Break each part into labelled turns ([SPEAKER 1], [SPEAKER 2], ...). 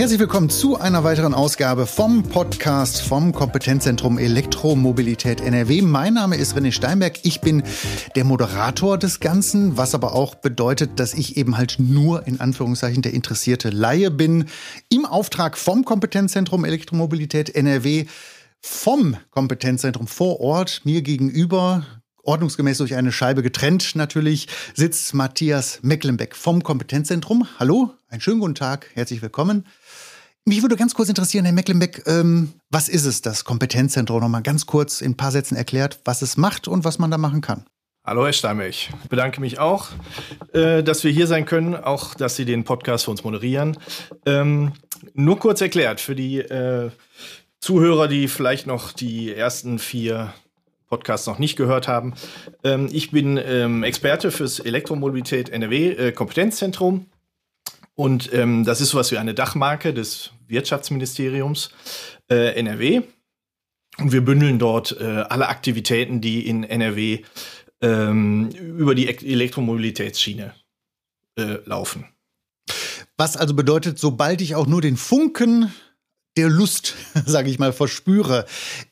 [SPEAKER 1] herzlich willkommen zu einer weiteren Ausgabe vom Podcast vom Kompetenzzentrum Elektromobilität NRW. Mein Name ist René Steinberg. Ich bin der Moderator des Ganzen, was aber auch bedeutet, dass ich eben halt nur in Anführungszeichen der interessierte Laie bin. Im Auftrag vom Kompetenzzentrum Elektromobilität NRW vom Kompetenzzentrum vor Ort mir gegenüber ordnungsgemäß durch eine Scheibe getrennt natürlich, sitzt Matthias Mecklenbeck vom Kompetenzzentrum. Hallo, einen schönen guten Tag, herzlich willkommen. Mich würde ganz kurz interessieren, Herr Mecklenbeck, ähm, was ist es, das Kompetenzzentrum? Nochmal ganz kurz in ein paar Sätzen erklärt, was es macht und was man da machen kann.
[SPEAKER 2] Hallo, Herr Steinberg. Ich bedanke mich auch, äh, dass wir hier sein können, auch dass Sie den Podcast für uns moderieren. Ähm, nur kurz erklärt, für die äh, Zuhörer, die vielleicht noch die ersten vier Podcasts noch nicht gehört haben. Ähm, ich bin ähm, Experte fürs Elektromobilität NRW äh, Kompetenzzentrum. Und ähm, das ist sowas wie eine Dachmarke des Wirtschaftsministeriums äh, NRW. Und wir bündeln dort äh, alle Aktivitäten, die in NRW ähm, über die Elektromobilitätsschiene äh, laufen.
[SPEAKER 1] Was also bedeutet, sobald ich auch nur den Funken der Lust, sage ich mal, verspüre,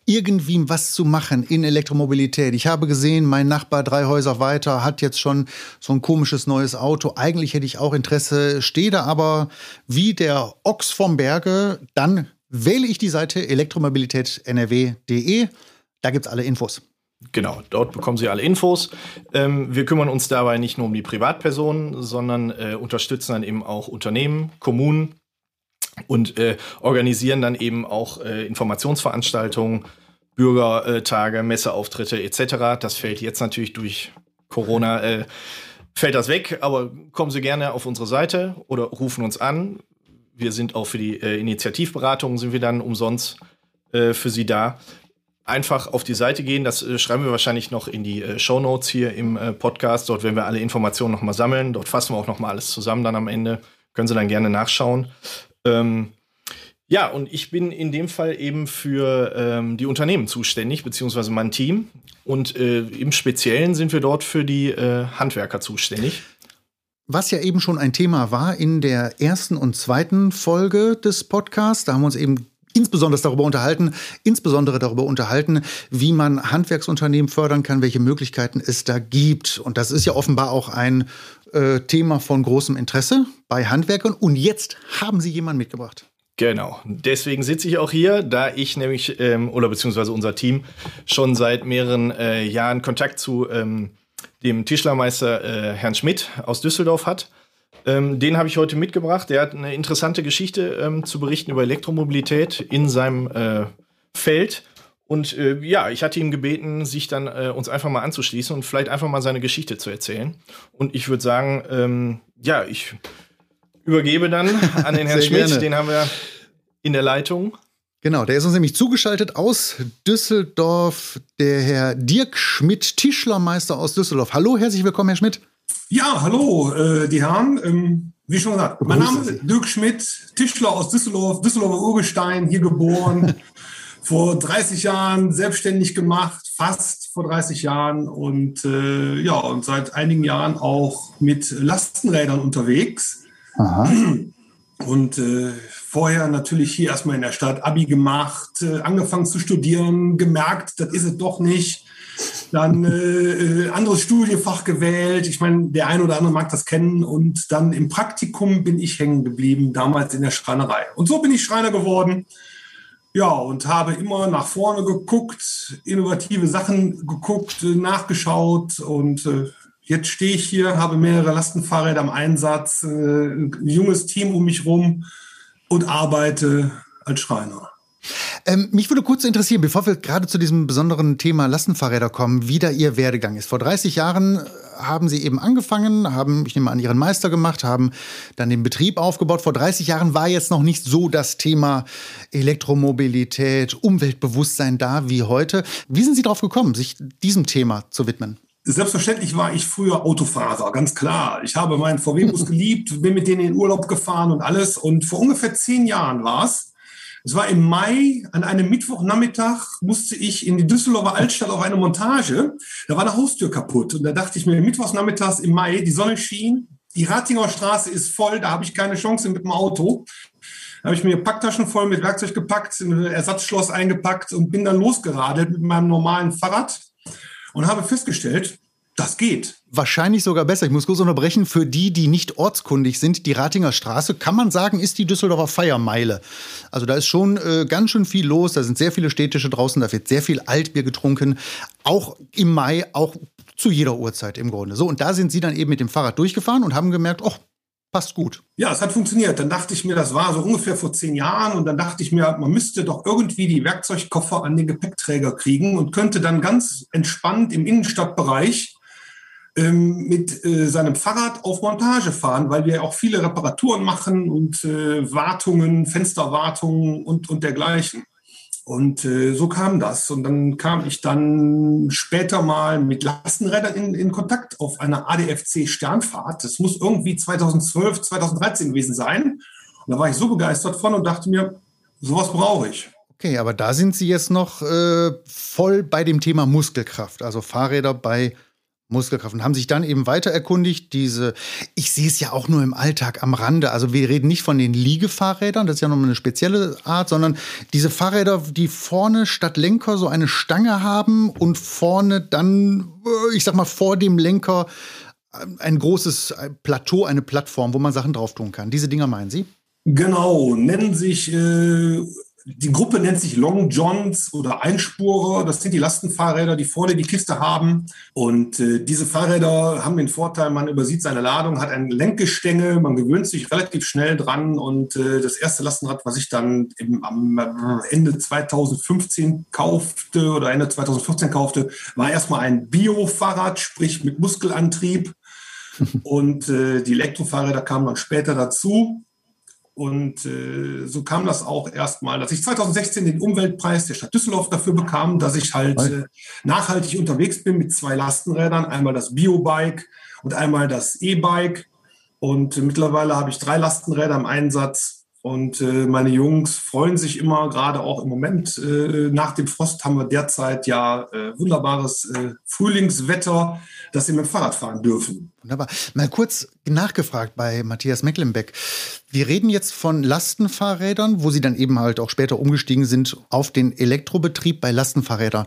[SPEAKER 1] irgendwie was zu machen in Elektromobilität. Ich habe gesehen, mein Nachbar drei Häuser weiter hat jetzt schon so ein komisches neues Auto. Eigentlich hätte ich auch Interesse, stehe da aber wie der Ochs vom Berge. Dann wähle ich die Seite elektromobilität.nrw.de. Da gibt es alle Infos.
[SPEAKER 2] Genau, dort bekommen Sie alle Infos. Ähm, wir kümmern uns dabei nicht nur um die Privatpersonen, sondern äh, unterstützen dann eben auch Unternehmen, Kommunen, und äh, organisieren dann eben auch äh, Informationsveranstaltungen, Bürgertage, Messeauftritte etc. Das fällt jetzt natürlich durch Corona, äh, fällt das weg, aber kommen Sie gerne auf unsere Seite oder rufen uns an. Wir sind auch für die äh, Initiativberatungen sind wir dann umsonst äh, für Sie da. Einfach auf die Seite gehen, das äh, schreiben wir wahrscheinlich noch in die äh, Show Notes hier im äh, Podcast. Dort werden wir alle Informationen nochmal sammeln. Dort fassen wir auch nochmal alles zusammen dann am Ende. Können Sie dann gerne nachschauen. Ähm, ja, und ich bin in dem Fall eben für ähm, die Unternehmen zuständig, beziehungsweise mein Team. Und äh, im Speziellen sind wir dort für die äh, Handwerker zuständig.
[SPEAKER 1] Was ja eben schon ein Thema war in der ersten und zweiten Folge des Podcasts, da haben wir uns eben insbesondere darüber unterhalten, insbesondere darüber unterhalten, wie man Handwerksunternehmen fördern kann, welche Möglichkeiten es da gibt. Und das ist ja offenbar auch ein äh, Thema von großem Interesse bei Handwerkern. Und jetzt haben Sie jemanden mitgebracht.
[SPEAKER 2] Genau, deswegen sitze ich auch hier, da ich nämlich, ähm, oder beziehungsweise unser Team, schon seit mehreren äh, Jahren Kontakt zu ähm, dem Tischlermeister äh, Herrn Schmidt aus Düsseldorf hat. Ähm, den habe ich heute mitgebracht. Der hat eine interessante Geschichte ähm, zu berichten über Elektromobilität in seinem äh, Feld. Und äh, ja, ich hatte ihn gebeten, sich dann äh, uns einfach mal anzuschließen und vielleicht einfach mal seine Geschichte zu erzählen. Und ich würde sagen, ähm, ja, ich übergebe dann an den Herrn Schmidt. Gerne. Den haben wir in der Leitung.
[SPEAKER 1] Genau, der ist uns nämlich zugeschaltet aus Düsseldorf, der Herr Dirk Schmidt, Tischlermeister aus Düsseldorf. Hallo, herzlich willkommen, Herr Schmidt.
[SPEAKER 3] Ja, hallo, äh, die Herren. Ähm, wie schon gesagt, mein Name ist Dirk Schmidt, Tischler aus Düsseldorf, Düsseldorfer Urgestein, hier geboren, vor 30 Jahren selbstständig gemacht, fast vor 30 Jahren und äh, ja, und seit einigen Jahren auch mit Lastenrädern unterwegs. Aha. Und äh, vorher natürlich hier erstmal in der Stadt Abi gemacht, äh, angefangen zu studieren, gemerkt, das ist es doch nicht. Dann äh, äh, anderes Studienfach gewählt. Ich meine, der eine oder andere mag das kennen. Und dann im Praktikum bin ich hängen geblieben, damals in der Schreinerei. Und so bin ich Schreiner geworden. Ja, und habe immer nach vorne geguckt, innovative Sachen geguckt, nachgeschaut und äh, Jetzt stehe ich hier, habe mehrere Lastenfahrräder im Einsatz, äh, ein junges Team um mich rum und arbeite als Schreiner.
[SPEAKER 1] Ähm, mich würde kurz interessieren, bevor wir gerade zu diesem besonderen Thema Lastenfahrräder kommen, wie da Ihr Werdegang ist. Vor 30 Jahren haben Sie eben angefangen, haben, ich nehme an, Ihren Meister gemacht, haben dann den Betrieb aufgebaut. Vor 30 Jahren war jetzt noch nicht so das Thema Elektromobilität, Umweltbewusstsein da wie heute. Wie sind Sie darauf gekommen, sich diesem Thema zu widmen?
[SPEAKER 3] Selbstverständlich war ich früher Autofahrer, ganz klar. Ich habe meinen VW-Bus geliebt, bin mit denen in Urlaub gefahren und alles. Und vor ungefähr zehn Jahren war es. Es war im Mai, an einem Mittwochnachmittag musste ich in die Düsseldorfer Altstadt auf eine Montage. Da war eine Haustür kaputt. Und da dachte ich mir, Mittwochnachmittags im Mai, die Sonne schien, die Ratinger Straße ist voll, da habe ich keine Chance mit dem Auto. Da habe ich mir Packtaschen voll mit Werkzeug gepackt, ein Ersatzschloss eingepackt und bin dann losgeradelt mit meinem normalen Fahrrad und habe festgestellt, das geht.
[SPEAKER 1] Wahrscheinlich sogar besser. Ich muss kurz unterbrechen. Für die, die nicht ortskundig sind, die Ratinger Straße, kann man sagen, ist die Düsseldorfer Feiermeile. Also da ist schon äh, ganz schön viel los. Da sind sehr viele Städtische draußen. Da wird sehr viel Altbier getrunken. Auch im Mai, auch zu jeder Uhrzeit im Grunde. So, und da sind sie dann eben mit dem Fahrrad durchgefahren und haben gemerkt, oh, passt gut.
[SPEAKER 3] Ja, es hat funktioniert. Dann dachte ich mir, das war so ungefähr vor zehn Jahren. Und dann dachte ich mir, man müsste doch irgendwie die Werkzeugkoffer an den Gepäckträger kriegen und könnte dann ganz entspannt im Innenstadtbereich mit äh, seinem Fahrrad auf Montage fahren, weil wir auch viele Reparaturen machen und äh, Wartungen, Fensterwartungen und, und dergleichen. Und äh, so kam das. Und dann kam ich dann später mal mit Lastenrädern in, in Kontakt auf einer ADFC Sternfahrt. Das muss irgendwie 2012, 2013 gewesen sein. Und da war ich so begeistert von und dachte mir, sowas brauche ich.
[SPEAKER 1] Okay, aber da sind Sie jetzt noch äh, voll bei dem Thema Muskelkraft, also Fahrräder bei Muskelkraft und haben sich dann eben weiter erkundigt, diese, ich sehe es ja auch nur im Alltag am Rande, also wir reden nicht von den Liegefahrrädern, das ist ja nochmal eine spezielle Art, sondern diese Fahrräder, die vorne statt Lenker so eine Stange haben und vorne dann, äh, ich sag mal, vor dem Lenker ein großes Plateau, eine Plattform, wo man Sachen drauf tun kann. Diese Dinger meinen Sie?
[SPEAKER 3] Genau, nennen sich äh, die Gruppe nennt sich Long Johns oder Einspurer. Das sind die Lastenfahrräder, die vorne die Kiste haben. Und äh, diese Fahrräder haben den Vorteil, man übersieht seine Ladung, hat ein Lenkgestänge, man gewöhnt sich relativ schnell dran. Und äh, das erste Lastenrad, was ich dann im, am Ende 2015 kaufte oder Ende 2014 kaufte, war erstmal ein Bio-Fahrrad, sprich mit Muskelantrieb. Und äh, die Elektrofahrräder kamen dann später dazu. Und äh, so kam das auch erstmal, dass ich 2016 den Umweltpreis der Stadt Düsseldorf dafür bekam, dass ich halt äh, nachhaltig unterwegs bin mit zwei Lastenrädern, einmal das Biobike und einmal das E-Bike. Und mittlerweile habe ich drei Lastenräder im Einsatz. Und äh, meine Jungs freuen sich immer, gerade auch im Moment. Äh, nach dem Frost haben wir derzeit ja äh, wunderbares äh, Frühlingswetter dass sie mit dem Fahrrad fahren dürfen.
[SPEAKER 1] Wunderbar. Mal kurz nachgefragt bei Matthias Mecklenbeck. Wir reden jetzt von Lastenfahrrädern, wo sie dann eben halt auch später umgestiegen sind auf den Elektrobetrieb bei Lastenfahrrädern.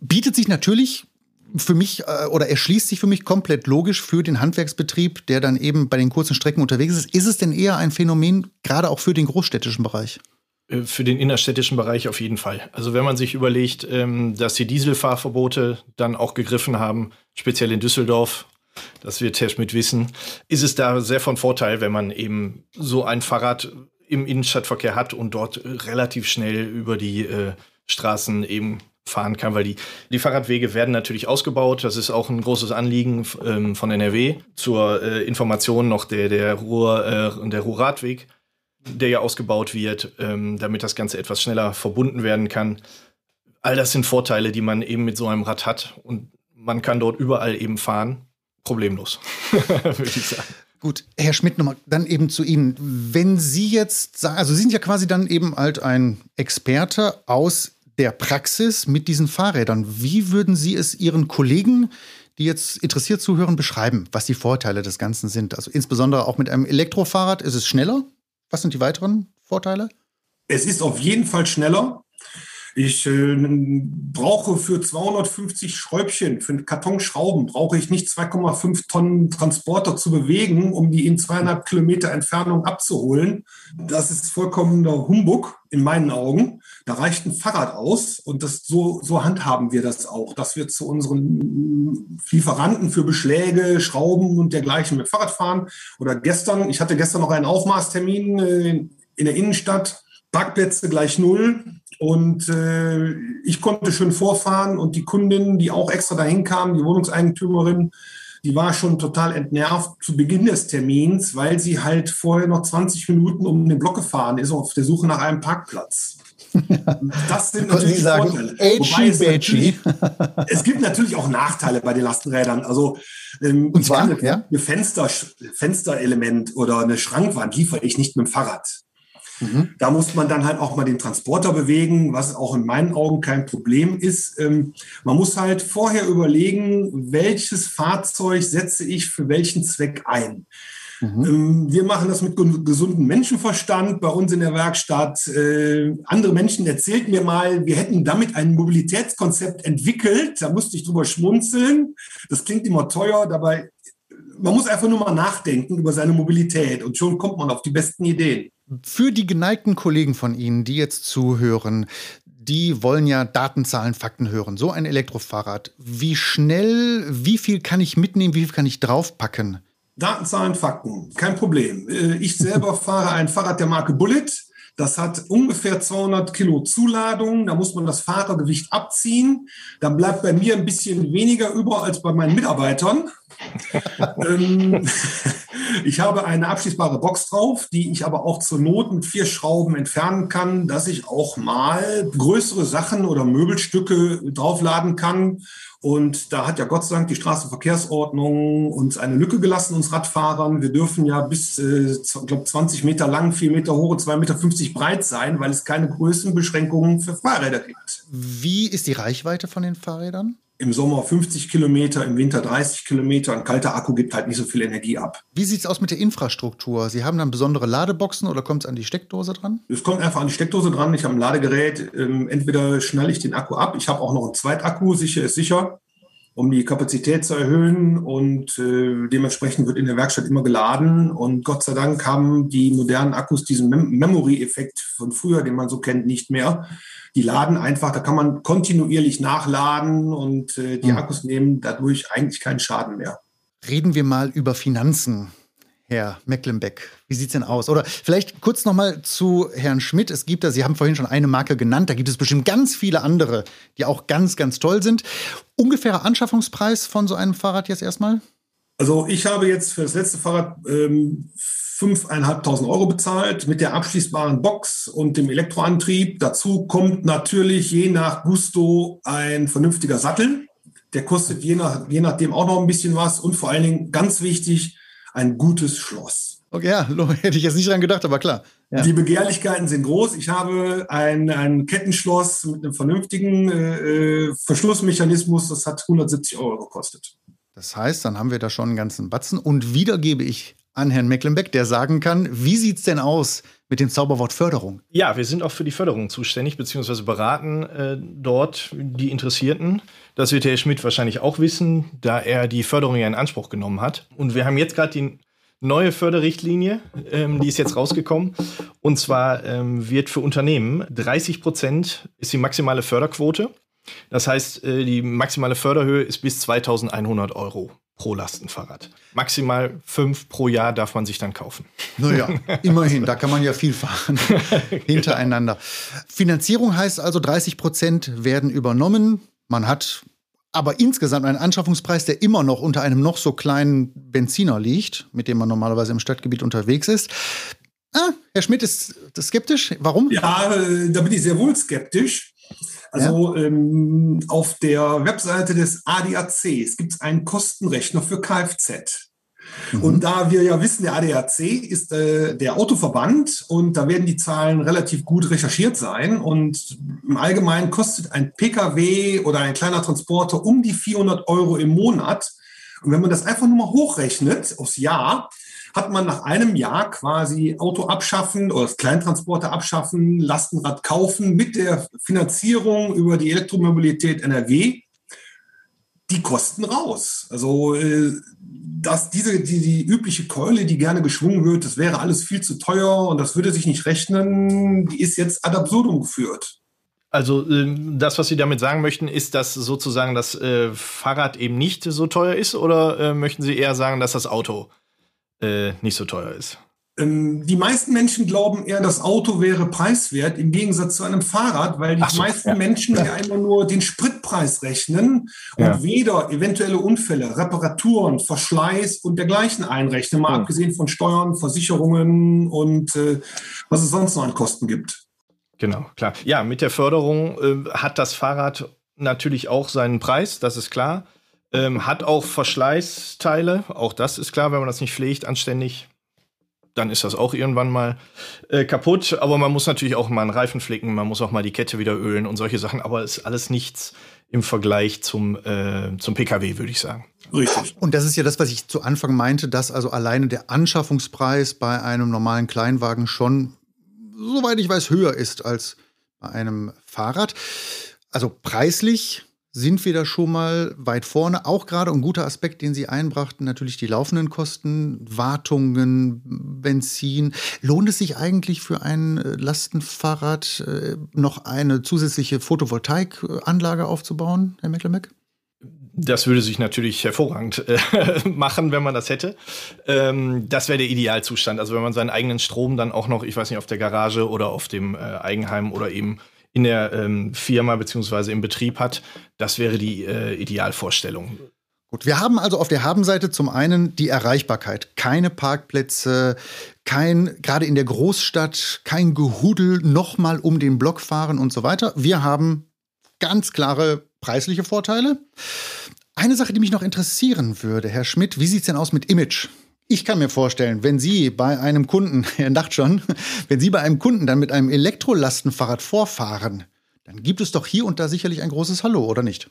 [SPEAKER 1] Bietet sich natürlich für mich äh, oder erschließt sich für mich komplett logisch für den Handwerksbetrieb, der dann eben bei den kurzen Strecken unterwegs ist. Ist es denn eher ein Phänomen, gerade auch für den großstädtischen Bereich?
[SPEAKER 2] Äh, für den innerstädtischen Bereich auf jeden Fall. Also wenn man sich überlegt, ähm, dass die Dieselfahrverbote dann auch gegriffen haben, speziell in Düsseldorf, das wird Herr Schmidt wissen, ist es da sehr von Vorteil, wenn man eben so ein Fahrrad im Innenstadtverkehr hat und dort relativ schnell über die äh, Straßen eben fahren kann, weil die, die Fahrradwege werden natürlich ausgebaut. Das ist auch ein großes Anliegen ähm, von NRW. Zur äh, Information noch der, der, Ruhr, äh, der Ruhrradweg der ja ausgebaut wird, ähm, damit das Ganze etwas schneller verbunden werden kann. All das sind Vorteile, die man eben mit so einem Rad hat und man kann dort überall eben fahren. Problemlos, würde ich sagen.
[SPEAKER 1] Gut, Herr Schmidt, nochmal dann eben zu Ihnen. Wenn Sie jetzt sagen, also Sie sind ja quasi dann eben halt ein Experte aus der Praxis mit diesen Fahrrädern. Wie würden Sie es Ihren Kollegen, die jetzt interessiert zuhören, beschreiben, was die Vorteile des Ganzen sind? Also insbesondere auch mit einem Elektrofahrrad ist es schneller, was sind die weiteren Vorteile?
[SPEAKER 3] Es ist auf jeden Fall schneller. Ich äh, brauche für 250 Schräubchen, für einen Karton Schrauben, brauche ich nicht 2,5 Tonnen Transporter zu bewegen, um die in zweieinhalb Kilometer Entfernung abzuholen. Das ist vollkommener Humbug in meinen Augen. Da reicht ein Fahrrad aus und das, so, so handhaben wir das auch, dass wir zu unseren Lieferanten für Beschläge, Schrauben und dergleichen mit Fahrrad fahren. Oder gestern, ich hatte gestern noch einen Aufmaßtermin äh, in der Innenstadt, Parkplätze gleich null und äh, ich konnte schön vorfahren und die Kundin, die auch extra dahin kam, die Wohnungseigentümerin, die war schon total entnervt zu Beginn des Termins, weil sie halt vorher noch 20 Minuten um den Block gefahren ist auf der Suche nach einem Parkplatz.
[SPEAKER 1] Das sind natürlich sagen, Vorteile. Wobei es,
[SPEAKER 3] es gibt natürlich auch Nachteile bei den Lastenrädern. Also ähm,
[SPEAKER 1] Und zwar,
[SPEAKER 3] eine,
[SPEAKER 1] ja?
[SPEAKER 3] eine Fenster, Fensterelement oder eine Schrankwand liefere ich nicht mit dem Fahrrad. Mhm. Da muss man dann halt auch mal den Transporter bewegen, was auch in meinen Augen kein Problem ist. Ähm, man muss halt vorher überlegen, welches Fahrzeug setze ich für welchen Zweck ein. Mhm. Ähm, wir machen das mit gesundem Menschenverstand bei uns in der Werkstatt. Äh, andere Menschen erzählten mir mal, wir hätten damit ein Mobilitätskonzept entwickelt. Da musste ich drüber schmunzeln. Das klingt immer teuer, dabei man muss einfach nur mal nachdenken über seine Mobilität und schon kommt man auf die besten Ideen.
[SPEAKER 1] Für die geneigten Kollegen von Ihnen, die jetzt zuhören, die wollen ja Daten, Zahlen, Fakten hören. So ein Elektrofahrrad. Wie schnell, wie viel kann ich mitnehmen, wie viel kann ich draufpacken?
[SPEAKER 3] Daten, Zahlen, Fakten, kein Problem. Äh, ich selber fahre ein Fahrrad der Marke Bullet. Das hat ungefähr 200 Kilo Zuladung. Da muss man das Fahrergewicht abziehen. Dann bleibt bei mir ein bisschen weniger über als bei meinen Mitarbeitern. ähm, ich habe eine abschließbare Box drauf, die ich aber auch zur Not mit vier Schrauben entfernen kann, dass ich auch mal größere Sachen oder Möbelstücke draufladen kann. Und da hat ja Gott sei Dank die Straßenverkehrsordnung uns eine Lücke gelassen, uns Radfahrern. Wir dürfen ja bis, äh, glaube, 20 Meter lang, 4 Meter hoch und 2,50 Meter breit sein, weil es keine Größenbeschränkungen für Fahrräder gibt.
[SPEAKER 1] Wie ist die Reichweite von den Fahrrädern?
[SPEAKER 3] Im Sommer 50 Kilometer, im Winter 30 Kilometer. Ein kalter Akku gibt halt nicht so viel Energie ab.
[SPEAKER 1] Wie sieht es aus mit der Infrastruktur? Sie haben dann besondere Ladeboxen oder kommt es an die Steckdose dran?
[SPEAKER 3] Es kommt einfach an die Steckdose dran. Ich habe ein Ladegerät. Ähm, entweder schnalle ich den Akku ab. Ich habe auch noch einen Zweitakku, sicher ist sicher, um die Kapazität zu erhöhen. Und äh, dementsprechend wird in der Werkstatt immer geladen. Und Gott sei Dank haben die modernen Akkus diesen Mem Memory-Effekt von früher, den man so kennt, nicht mehr die laden einfach, da kann man kontinuierlich nachladen und äh, die mhm. Akkus nehmen dadurch eigentlich keinen Schaden mehr.
[SPEAKER 1] Reden wir mal über Finanzen. Herr Mecklenbeck, wie sieht es denn aus? Oder vielleicht kurz noch mal zu Herrn Schmidt. Es gibt da, Sie haben vorhin schon eine Marke genannt, da gibt es bestimmt ganz viele andere, die auch ganz, ganz toll sind. Ungefährer Anschaffungspreis von so einem Fahrrad jetzt erstmal?
[SPEAKER 3] Also ich habe jetzt für das letzte Fahrrad ähm, 5.500 Euro bezahlt mit der abschließbaren Box und dem Elektroantrieb. Dazu kommt natürlich je nach Gusto ein vernünftiger Sattel. Der kostet je, nach, je nachdem auch noch ein bisschen was und vor allen Dingen ganz wichtig, ein gutes Schloss.
[SPEAKER 1] Okay, ja, hätte ich jetzt nicht dran gedacht, aber klar.
[SPEAKER 3] Ja. Die Begehrlichkeiten sind groß. Ich habe ein, ein Kettenschloss mit einem vernünftigen äh, äh Verschlussmechanismus. Das hat 170 Euro gekostet.
[SPEAKER 1] Das heißt, dann haben wir da schon einen ganzen Batzen. Und wieder gebe ich an Herrn Mecklenbeck, der sagen kann, wie sieht es denn aus mit dem Zauberwort Förderung?
[SPEAKER 2] Ja, wir sind auch für die Förderung zuständig, beziehungsweise beraten äh, dort die Interessierten. Das wird Herr Schmidt wahrscheinlich auch wissen, da er die Förderung ja in Anspruch genommen hat. Und wir haben jetzt gerade die neue Förderrichtlinie, ähm, die ist jetzt rausgekommen. Und zwar ähm, wird für Unternehmen 30 Prozent ist die maximale Förderquote. Das heißt, äh, die maximale Förderhöhe ist bis 2100 Euro pro Lastenfahrrad. Maximal fünf pro Jahr darf man sich dann kaufen.
[SPEAKER 1] Naja, immerhin, da kann man ja viel fahren hintereinander. Finanzierung heißt also, 30 Prozent werden übernommen. Man hat aber insgesamt einen Anschaffungspreis, der immer noch unter einem noch so kleinen Benziner liegt, mit dem man normalerweise im Stadtgebiet unterwegs ist. Ah, Herr Schmidt ist skeptisch. Warum?
[SPEAKER 3] Ja, äh, da bin ich sehr wohl skeptisch. Also ja. ähm, auf der Webseite des ADAC gibt es einen Kostenrechner für Kfz. Mhm. Und da wir ja wissen, der ADAC ist äh, der Autoverband und da werden die Zahlen relativ gut recherchiert sein. Und im Allgemeinen kostet ein Pkw oder ein kleiner Transporter um die 400 Euro im Monat. Und wenn man das einfach nur mal hochrechnet aufs Jahr, hat man nach einem Jahr quasi Auto abschaffen oder das Kleintransporter abschaffen, Lastenrad kaufen mit der Finanzierung über die Elektromobilität NRW die Kosten raus. Also äh, dass diese die, die übliche Keule, die gerne geschwungen wird, das wäre alles viel zu teuer und das würde sich nicht rechnen, die ist jetzt ad absurdum geführt.
[SPEAKER 2] Also ähm, das, was Sie damit sagen möchten, ist, dass sozusagen das äh, Fahrrad eben nicht so teuer ist, oder äh, möchten Sie eher sagen, dass das Auto äh, nicht so teuer ist.
[SPEAKER 3] Ähm, die meisten Menschen glauben eher, das Auto wäre preiswert im Gegensatz zu einem Fahrrad, weil die so, meisten ja. Menschen ja immer nur den Spritpreis rechnen und ja. weder eventuelle Unfälle, Reparaturen, Verschleiß und dergleichen einrechnen, mal abgesehen von Steuern, Versicherungen und äh, was es sonst noch an Kosten gibt.
[SPEAKER 2] Genau, klar. Ja, mit der Förderung äh, hat das Fahrrad natürlich auch seinen Preis, das ist klar. Ähm, hat auch Verschleißteile, auch das ist klar, wenn man das nicht pflegt, anständig. dann ist das auch irgendwann mal äh, kaputt. Aber man muss natürlich auch mal einen Reifen flicken, man muss auch mal die Kette wieder ölen und solche Sachen. Aber es ist alles nichts im Vergleich zum, äh, zum Pkw, würde ich sagen.
[SPEAKER 1] Richtig. Und das ist ja das, was ich zu Anfang meinte, dass also alleine der Anschaffungspreis bei einem normalen Kleinwagen schon, soweit ich weiß, höher ist als bei einem Fahrrad. Also preislich sind wir da schon mal weit vorne. Auch gerade ein guter Aspekt, den Sie einbrachten, natürlich die laufenden Kosten, Wartungen, Benzin. Lohnt es sich eigentlich für ein äh, Lastenfahrrad äh, noch eine zusätzliche Photovoltaikanlage aufzubauen, Herr Mecklemeck?
[SPEAKER 2] Das würde sich natürlich hervorragend äh, machen, wenn man das hätte. Ähm, das wäre der Idealzustand. Also wenn man seinen eigenen Strom dann auch noch, ich weiß nicht, auf der Garage oder auf dem äh, Eigenheim oder eben in der ähm, Firma beziehungsweise im Betrieb hat. Das wäre die äh, Idealvorstellung.
[SPEAKER 1] Gut, wir haben also auf der Habenseite zum einen die Erreichbarkeit. Keine Parkplätze, kein, gerade in der Großstadt, kein Gehudel, nochmal um den Block fahren und so weiter. Wir haben ganz klare preisliche Vorteile. Eine Sache, die mich noch interessieren würde, Herr Schmidt, wie sieht es denn aus mit Image? Ich kann mir vorstellen, wenn Sie bei einem Kunden, Herr lacht schon, wenn Sie bei einem Kunden dann mit einem Elektrolastenfahrrad vorfahren, dann gibt es doch hier und da sicherlich ein großes Hallo, oder nicht?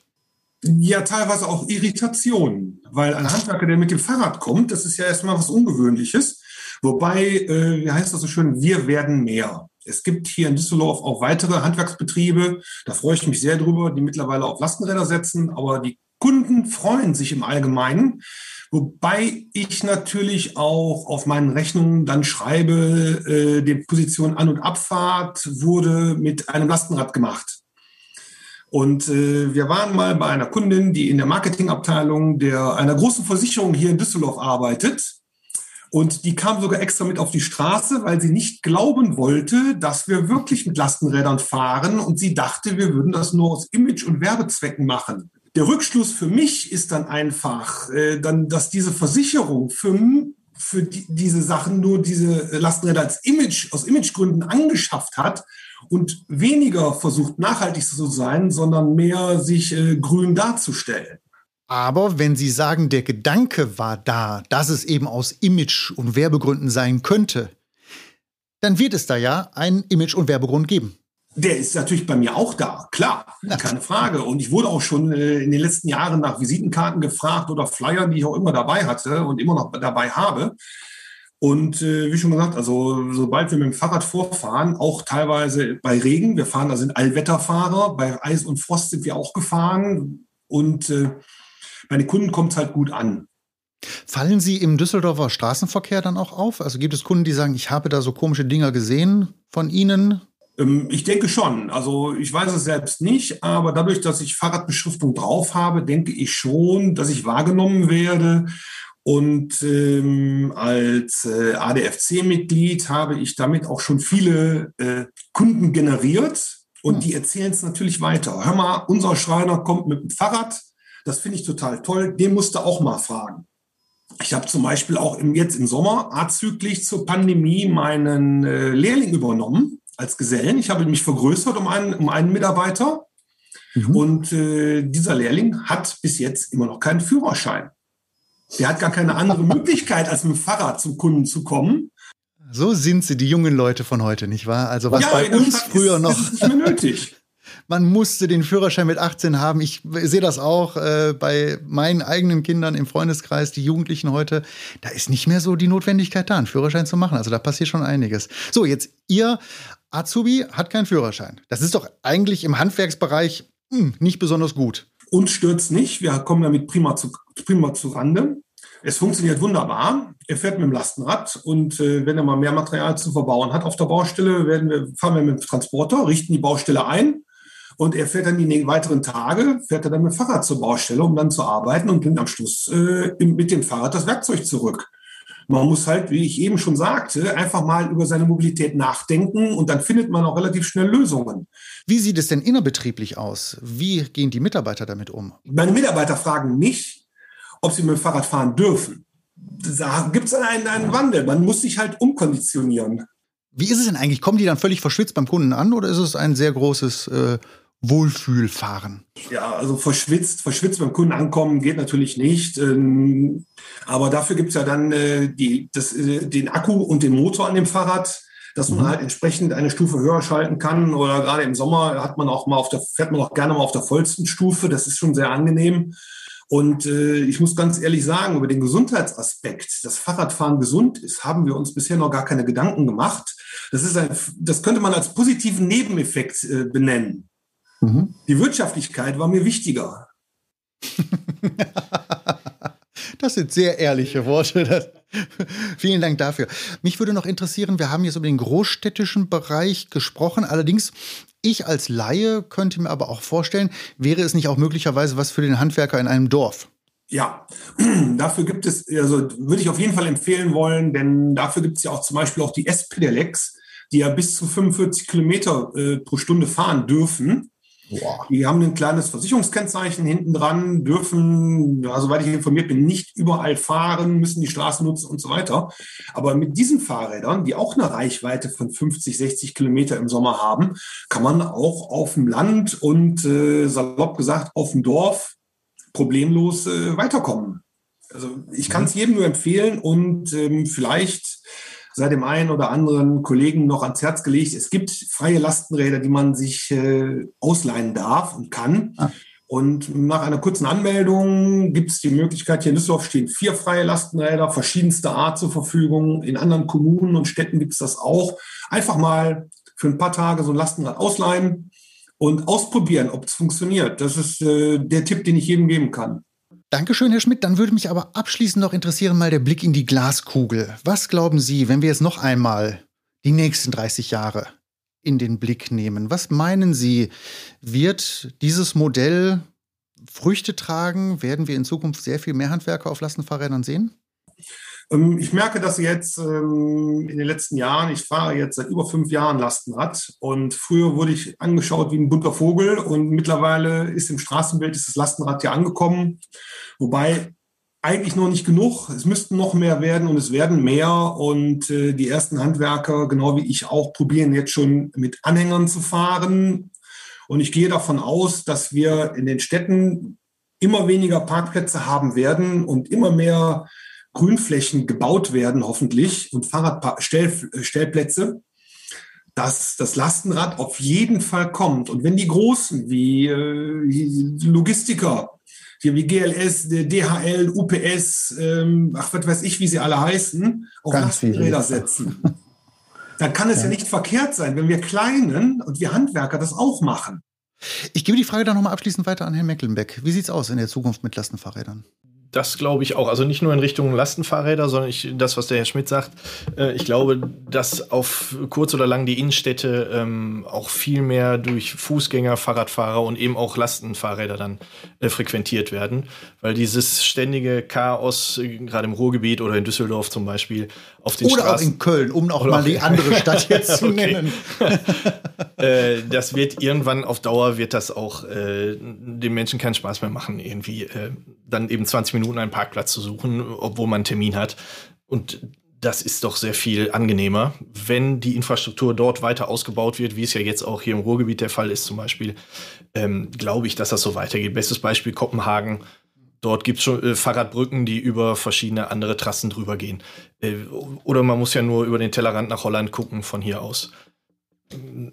[SPEAKER 3] Ja, teilweise auch Irritationen, weil ein Handwerker, der mit dem Fahrrad kommt, das ist ja erstmal was Ungewöhnliches. Wobei, äh, wie heißt das so schön, wir werden mehr. Es gibt hier in Düsseldorf auch weitere Handwerksbetriebe, da freue ich mich sehr drüber, die mittlerweile auf Lastenräder setzen, aber die Kunden freuen sich im Allgemeinen, Wobei ich natürlich auch auf meinen Rechnungen dann schreibe, äh, die Position An- und Abfahrt wurde mit einem Lastenrad gemacht. Und äh, wir waren mal bei einer Kundin, die in der Marketingabteilung der einer großen Versicherung hier in Düsseldorf arbeitet. Und die kam sogar extra mit auf die Straße, weil sie nicht glauben wollte, dass wir wirklich mit Lastenrädern fahren. Und sie dachte, wir würden das nur aus Image- und Werbezwecken machen. Der Rückschluss für mich ist dann einfach, äh, dann, dass diese Versicherung für, für die, diese Sachen nur diese Lastenräder als Image, aus Imagegründen angeschafft hat und weniger versucht, nachhaltig zu sein, sondern mehr sich äh, grün darzustellen.
[SPEAKER 1] Aber wenn Sie sagen, der Gedanke war da, dass es eben aus Image- und Werbegründen sein könnte, dann wird es da ja einen Image- und Werbegrund geben.
[SPEAKER 3] Der ist natürlich bei mir auch da, klar, keine Frage. Und ich wurde auch schon äh, in den letzten Jahren nach Visitenkarten gefragt oder Flyern, die ich auch immer dabei hatte und immer noch dabei habe. Und äh, wie schon gesagt, also sobald wir mit dem Fahrrad vorfahren, auch teilweise bei Regen, wir fahren, da sind Allwetterfahrer, bei Eis und Frost sind wir auch gefahren und äh, bei den Kunden kommt es halt gut an.
[SPEAKER 1] Fallen Sie im Düsseldorfer Straßenverkehr dann auch auf? Also gibt es Kunden, die sagen, ich habe da so komische Dinger gesehen von Ihnen?
[SPEAKER 3] Ähm, ich denke schon. Also ich weiß es selbst nicht, aber dadurch, dass ich Fahrradbeschriftung drauf habe, denke ich schon, dass ich wahrgenommen werde. Und ähm, als äh, ADFC-Mitglied habe ich damit auch schon viele äh, Kunden generiert und die erzählen es natürlich weiter. Hör mal, unser Schreiner kommt mit dem Fahrrad. Das finde ich total toll. Den musst du auch mal fragen. Ich habe zum Beispiel auch im, jetzt im Sommer azüglich zur Pandemie meinen äh, Lehrling übernommen als Gesellen. Ich habe mich vergrößert um einen, um einen Mitarbeiter. Mhm. Und äh, dieser Lehrling hat bis jetzt immer noch keinen Führerschein. Der hat gar keine andere Möglichkeit, als mit dem Fahrrad zum Kunden zu kommen.
[SPEAKER 1] So sind sie, die jungen Leute von heute, nicht wahr? Also was ja, bei uns früher ist, noch. Ist nicht mehr nötig. Man musste den Führerschein mit 18 haben. Ich sehe das auch äh, bei meinen eigenen Kindern im Freundeskreis, die Jugendlichen heute. Da ist nicht mehr so die Notwendigkeit da, einen Führerschein zu machen. Also da passiert schon einiges. So, jetzt ihr Azubi hat keinen Führerschein. Das ist doch eigentlich im Handwerksbereich mh, hm, nicht besonders gut.
[SPEAKER 3] Uns stürzt nicht. Wir kommen damit prima zu, prima zu Rande. Es funktioniert wunderbar. Er fährt mit dem Lastenrad und äh, wenn er mal mehr Material zu verbauen hat auf der Baustelle, wir, fahren wir mit dem Transporter, richten die Baustelle ein und er fährt dann die weiteren Tage, fährt er dann mit dem Fahrrad zur Baustelle, um dann zu arbeiten und bringt am Schluss äh, mit dem Fahrrad das Werkzeug zurück. Man muss halt, wie ich eben schon sagte, einfach mal über seine Mobilität nachdenken und dann findet man auch relativ schnell Lösungen.
[SPEAKER 1] Wie sieht es denn innerbetrieblich aus? Wie gehen die Mitarbeiter damit um?
[SPEAKER 3] Meine Mitarbeiter fragen mich, ob sie mit dem Fahrrad fahren dürfen. Da gibt es einen, einen Wandel. Man muss sich halt umkonditionieren.
[SPEAKER 1] Wie ist es denn eigentlich? Kommen die dann völlig verschwitzt beim Kunden an oder ist es ein sehr großes äh, Wohlfühlfahren?
[SPEAKER 3] Ja, also verschwitzt, verschwitzt beim Kunden ankommen geht natürlich nicht. Ähm, aber dafür gibt es ja dann äh, die, das, äh, den Akku und den Motor an dem Fahrrad, dass man mhm. halt entsprechend eine Stufe höher schalten kann. Oder gerade im Sommer hat man auch mal auf der, fährt man auch gerne mal auf der vollsten Stufe. Das ist schon sehr angenehm. Und äh, ich muss ganz ehrlich sagen, über den Gesundheitsaspekt, dass Fahrradfahren gesund ist, haben wir uns bisher noch gar keine Gedanken gemacht. Das, ist ein, das könnte man als positiven Nebeneffekt äh, benennen. Mhm. Die Wirtschaftlichkeit war mir wichtiger.
[SPEAKER 1] Das sind sehr ehrliche Worte. Vielen Dank dafür. Mich würde noch interessieren, wir haben jetzt über den großstädtischen Bereich gesprochen. Allerdings, ich als Laie könnte mir aber auch vorstellen, wäre es nicht auch möglicherweise was für den Handwerker in einem Dorf?
[SPEAKER 3] Ja, dafür gibt es, also würde ich auf jeden Fall empfehlen wollen, denn dafür gibt es ja auch zum Beispiel auch die S-Pedelecs, die ja bis zu 45 Kilometer äh, pro Stunde fahren dürfen. Boah. Die haben ein kleines Versicherungskennzeichen hinten dran, dürfen, ja, soweit ich informiert bin, nicht überall fahren, müssen die Straßen nutzen und so weiter. Aber mit diesen Fahrrädern, die auch eine Reichweite von 50, 60 Kilometer im Sommer haben, kann man auch auf dem Land und äh, salopp gesagt auf dem Dorf problemlos äh, weiterkommen. Also ich kann es mhm. jedem nur empfehlen und ähm, vielleicht sei dem einen oder anderen Kollegen noch ans Herz gelegt. Es gibt freie Lastenräder, die man sich äh, ausleihen darf und kann. Ah. Und nach einer kurzen Anmeldung gibt es die Möglichkeit, hier in Düsseldorf stehen vier freie Lastenräder, verschiedenster Art zur Verfügung. In anderen Kommunen und Städten gibt es das auch. Einfach mal für ein paar Tage so ein Lastenrad ausleihen und ausprobieren, ob es funktioniert. Das ist äh, der Tipp, den ich jedem geben kann.
[SPEAKER 1] Dankeschön, Herr Schmidt. Dann würde mich aber abschließend noch interessieren, mal der Blick in die Glaskugel. Was glauben Sie, wenn wir jetzt noch einmal die nächsten 30 Jahre in den Blick nehmen? Was meinen Sie, wird dieses Modell Früchte tragen? Werden wir in Zukunft sehr viel mehr Handwerker auf Lastenfahrrädern sehen?
[SPEAKER 3] Ähm, ich merke das jetzt ähm, in den letzten Jahren. Ich fahre jetzt seit über fünf Jahren Lastenrad und früher wurde ich angeschaut wie ein bunter Vogel und mittlerweile ist im Straßenbild das Lastenrad ja angekommen. Wobei eigentlich noch nicht genug. Es müssten noch mehr werden und es werden mehr. Und äh, die ersten Handwerker, genau wie ich auch, probieren jetzt schon mit Anhängern zu fahren. Und ich gehe davon aus, dass wir in den Städten immer weniger Parkplätze haben werden und immer mehr Grünflächen gebaut werden, hoffentlich, und Fahrradstellplätze, dass das Lastenrad auf jeden Fall kommt. Und wenn die Großen wie äh, Logistiker, hier wie GLS, DHL, UPS, ähm, ach, was weiß ich, wie sie alle heißen, auf Ganz Lastenräder setzen, dann kann es ja. ja nicht verkehrt sein, wenn wir Kleinen und wir Handwerker das auch machen.
[SPEAKER 1] Ich gebe die Frage dann nochmal abschließend weiter an Herrn Mecklenbeck. Wie sieht es aus in der Zukunft mit Lastenfahrrädern?
[SPEAKER 2] Das glaube ich auch. Also nicht nur in Richtung Lastenfahrräder, sondern ich, das, was der Herr Schmidt sagt. Äh, ich glaube, dass auf kurz oder lang die Innenstädte ähm, auch viel mehr durch Fußgänger, Fahrradfahrer und eben auch Lastenfahrräder dann äh, frequentiert werden. Weil dieses ständige Chaos, äh, gerade im Ruhrgebiet oder in Düsseldorf zum Beispiel, auf den
[SPEAKER 1] oder
[SPEAKER 2] Straßen.
[SPEAKER 1] Oder auch in Köln, um auch mal die andere Stadt jetzt zu nennen.
[SPEAKER 2] äh, das wird irgendwann auf Dauer wird das auch äh, den Menschen keinen Spaß mehr machen, irgendwie äh, dann eben 20 Minuten Minuten einen Parkplatz zu suchen, obwohl man einen Termin hat. Und das ist doch sehr viel angenehmer, wenn die Infrastruktur dort weiter ausgebaut wird, wie es ja jetzt auch hier im Ruhrgebiet der Fall ist zum Beispiel. Ähm, glaube ich, dass das so weitergeht. Bestes Beispiel Kopenhagen. Dort gibt es schon äh, Fahrradbrücken, die über verschiedene andere Trassen drüber gehen. Äh, oder man muss ja nur über den Tellerrand nach Holland gucken von hier aus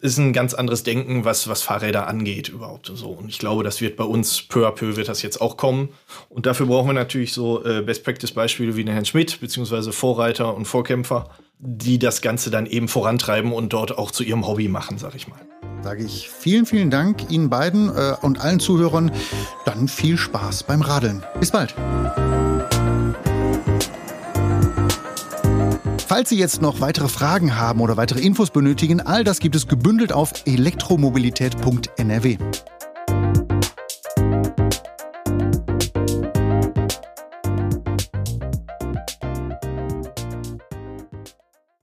[SPEAKER 2] ist ein ganz anderes Denken, was, was Fahrräder angeht überhaupt so. Und ich glaube, das wird bei uns peu à peu wird das jetzt auch kommen. Und dafür brauchen wir natürlich so äh, Best-Practice-Beispiele wie den Herrn Schmidt, beziehungsweise Vorreiter und Vorkämpfer, die das Ganze dann eben vorantreiben und dort auch zu ihrem Hobby machen, sag ich mal.
[SPEAKER 1] Sage ich vielen, vielen Dank Ihnen beiden äh, und allen Zuhörern. Dann viel Spaß beim Radeln. Bis bald. Falls Sie jetzt noch weitere Fragen haben oder weitere Infos benötigen, all das gibt es gebündelt auf elektromobilität.nrw.